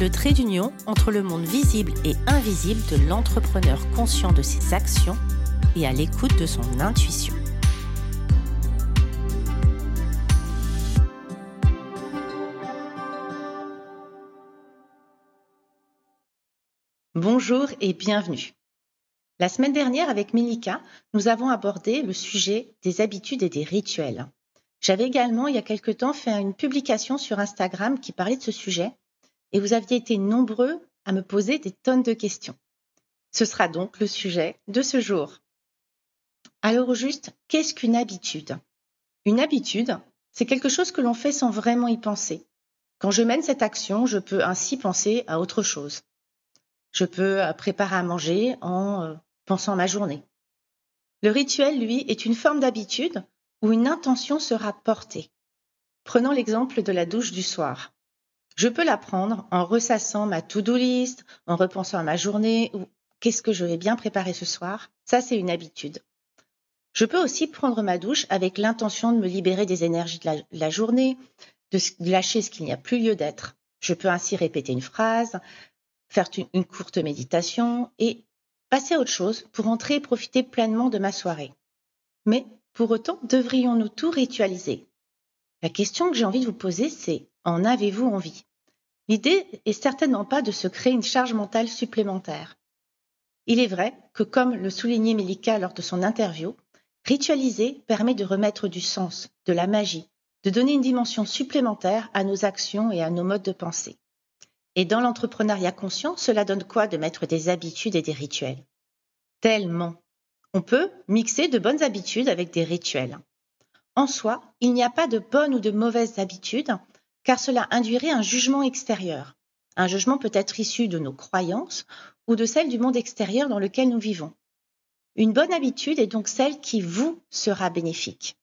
le trait d'union entre le monde visible et invisible de l'entrepreneur conscient de ses actions et à l'écoute de son intuition. Bonjour et bienvenue. La semaine dernière, avec Milika, nous avons abordé le sujet des habitudes et des rituels. J'avais également, il y a quelque temps, fait une publication sur Instagram qui parlait de ce sujet et vous aviez été nombreux à me poser des tonnes de questions. Ce sera donc le sujet de ce jour. Alors juste, qu'est-ce qu'une habitude? Une habitude, c'est quelque chose que l'on fait sans vraiment y penser. Quand je mène cette action, je peux ainsi penser à autre chose. Je peux euh, préparer à manger en euh, pensant à ma journée. Le rituel, lui, est une forme d'habitude où une intention sera portée. Prenons l'exemple de la douche du soir. Je peux la prendre en ressassant ma to-do list, en repensant à ma journée ou qu'est-ce que je vais bien préparer ce soir. Ça, c'est une habitude. Je peux aussi prendre ma douche avec l'intention de me libérer des énergies de la, journée, de lâcher ce qu'il n'y a plus lieu d'être. Je peux ainsi répéter une phrase, faire une courte méditation et passer à autre chose pour entrer et profiter pleinement de ma soirée. Mais pour autant, devrions-nous tout ritualiser? La question que j'ai envie de vous poser, c'est en avez-vous envie? L'idée est certainement pas de se créer une charge mentale supplémentaire. Il est vrai que, comme le soulignait Melika lors de son interview, ritualiser permet de remettre du sens, de la magie, de donner une dimension supplémentaire à nos actions et à nos modes de pensée. Et dans l'entrepreneuriat conscient, cela donne quoi de mettre des habitudes et des rituels? Tellement. On peut mixer de bonnes habitudes avec des rituels. En soi, il n'y a pas de bonnes ou de mauvaises habitudes, car cela induirait un jugement extérieur. Un jugement peut être issu de nos croyances ou de celles du monde extérieur dans lequel nous vivons. Une bonne habitude est donc celle qui vous sera bénéfique.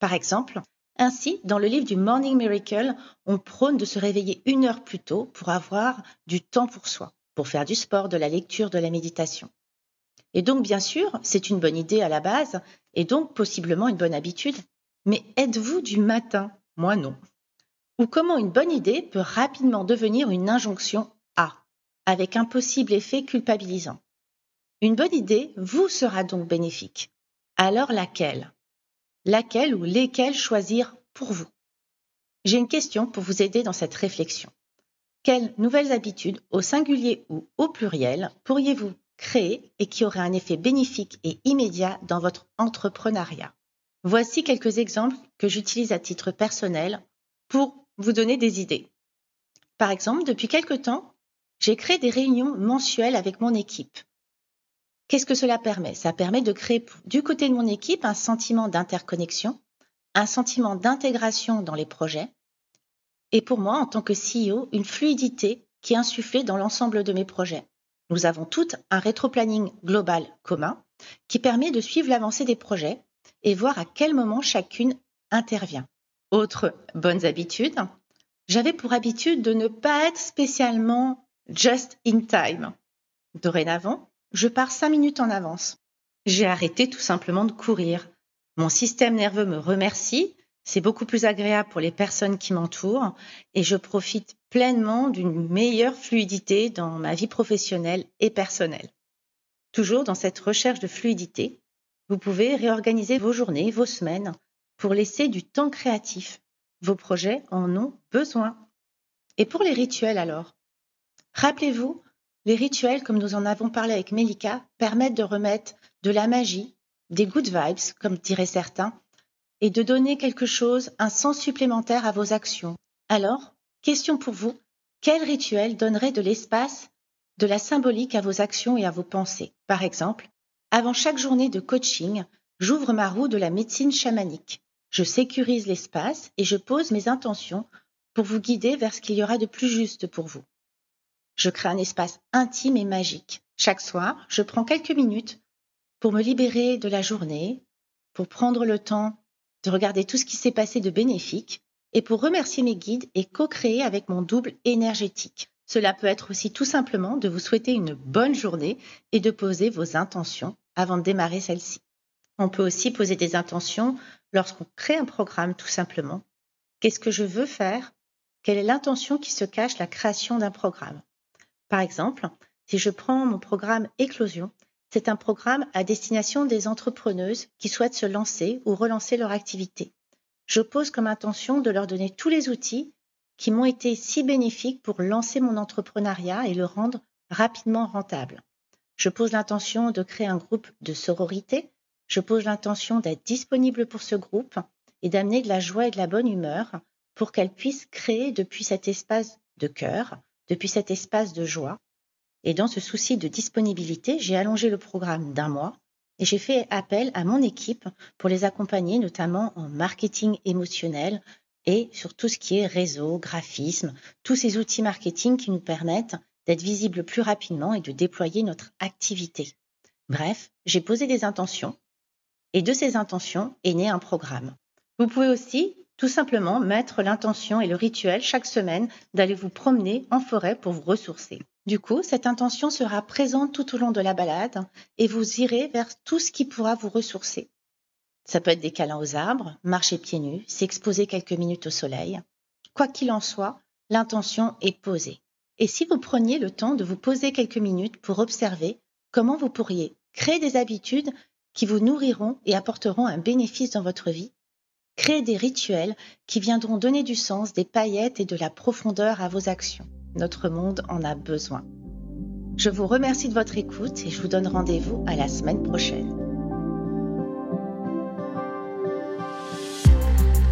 Par exemple, ainsi, dans le livre du Morning Miracle, on prône de se réveiller une heure plus tôt pour avoir du temps pour soi, pour faire du sport, de la lecture, de la méditation. Et donc, bien sûr, c'est une bonne idée à la base, et donc possiblement une bonne habitude. Mais êtes-vous du matin? Moi non. Ou comment une bonne idée peut rapidement devenir une injonction à, avec un possible effet culpabilisant? Une bonne idée vous sera donc bénéfique. Alors laquelle? Laquelle ou lesquelles choisir pour vous? J'ai une question pour vous aider dans cette réflexion. Quelles nouvelles habitudes, au singulier ou au pluriel, pourriez-vous créer et qui auraient un effet bénéfique et immédiat dans votre entrepreneuriat? Voici quelques exemples que j'utilise à titre personnel pour vous donner des idées. Par exemple, depuis quelque temps, j'ai créé des réunions mensuelles avec mon équipe Qu'est-ce que cela permet? Ça permet de créer du côté de mon équipe un sentiment d'interconnexion, un sentiment d'intégration dans les projets, et pour moi, en tant que CEO, une fluidité qui est insufflée dans l'ensemble de mes projets. Nous avons tout un rétro-planning global commun qui permet de suivre l'avancée des projets et voir à quel moment chacune intervient. Autre bonnes habitudes, j'avais pour habitude de ne pas être spécialement just in time. Dorénavant, je pars cinq minutes en avance. J'ai arrêté tout simplement de courir. Mon système nerveux me remercie, c'est beaucoup plus agréable pour les personnes qui m'entourent et je profite pleinement d'une meilleure fluidité dans ma vie professionnelle et personnelle. Toujours dans cette recherche de fluidité, vous pouvez réorganiser vos journées, vos semaines pour laisser du temps créatif. Vos projets en ont besoin. Et pour les rituels alors? Rappelez-vous les rituels, comme nous en avons parlé avec Melika, permettent de remettre de la magie, des good vibes, comme diraient certains, et de donner quelque chose, un sens supplémentaire à vos actions. Alors, question pour vous, quel rituel donnerait de l'espace, de la symbolique à vos actions et à vos pensées? Par exemple, avant chaque journée de coaching, j'ouvre ma roue de la médecine chamanique. Je sécurise l'espace et je pose mes intentions pour vous guider vers ce qu'il y aura de plus juste pour vous. Je crée un espace intime et magique. Chaque soir, je prends quelques minutes pour me libérer de la journée, pour prendre le temps de regarder tout ce qui s'est passé de bénéfique et pour remercier mes guides et co-créer avec mon double énergétique. Cela peut être aussi tout simplement de vous souhaiter une bonne journée et de poser vos intentions avant de démarrer celle-ci. On peut aussi poser des intentions lorsqu'on crée un programme tout simplement. Qu'est-ce que je veux faire? Quelle est l'intention qui se cache la création d'un programme? Par exemple, si je prends mon programme Éclosion, c'est un programme à destination des entrepreneuses qui souhaitent se lancer ou relancer leur activité. Je pose comme intention de leur donner tous les outils qui m'ont été si bénéfiques pour lancer mon entrepreneuriat et le rendre rapidement rentable. Je pose l'intention de créer un groupe de sororité. Je pose l'intention d'être disponible pour ce groupe et d'amener de la joie et de la bonne humeur pour qu'elles puissent créer depuis cet espace de cœur, depuis cet espace de joie, et dans ce souci de disponibilité, j'ai allongé le programme d'un mois et j'ai fait appel à mon équipe pour les accompagner, notamment en marketing émotionnel et sur tout ce qui est réseau, graphisme, tous ces outils marketing qui nous permettent d'être visibles plus rapidement et de déployer notre activité. Bref, j'ai posé des intentions et de ces intentions est né un programme. Vous pouvez aussi tout simplement mettre l'intention et le rituel chaque semaine d'aller vous promener en forêt pour vous ressourcer. Du coup, cette intention sera présente tout au long de la balade et vous irez vers tout ce qui pourra vous ressourcer. Ça peut être des câlins aux arbres, marcher pieds nus, s'exposer quelques minutes au soleil. Quoi qu'il en soit, l'intention est posée. Et si vous preniez le temps de vous poser quelques minutes pour observer comment vous pourriez créer des habitudes qui vous nourriront et apporteront un bénéfice dans votre vie, créer des rituels qui viendront donner du sens, des paillettes et de la profondeur à vos actions. Notre monde en a besoin. Je vous remercie de votre écoute et je vous donne rendez-vous à la semaine prochaine.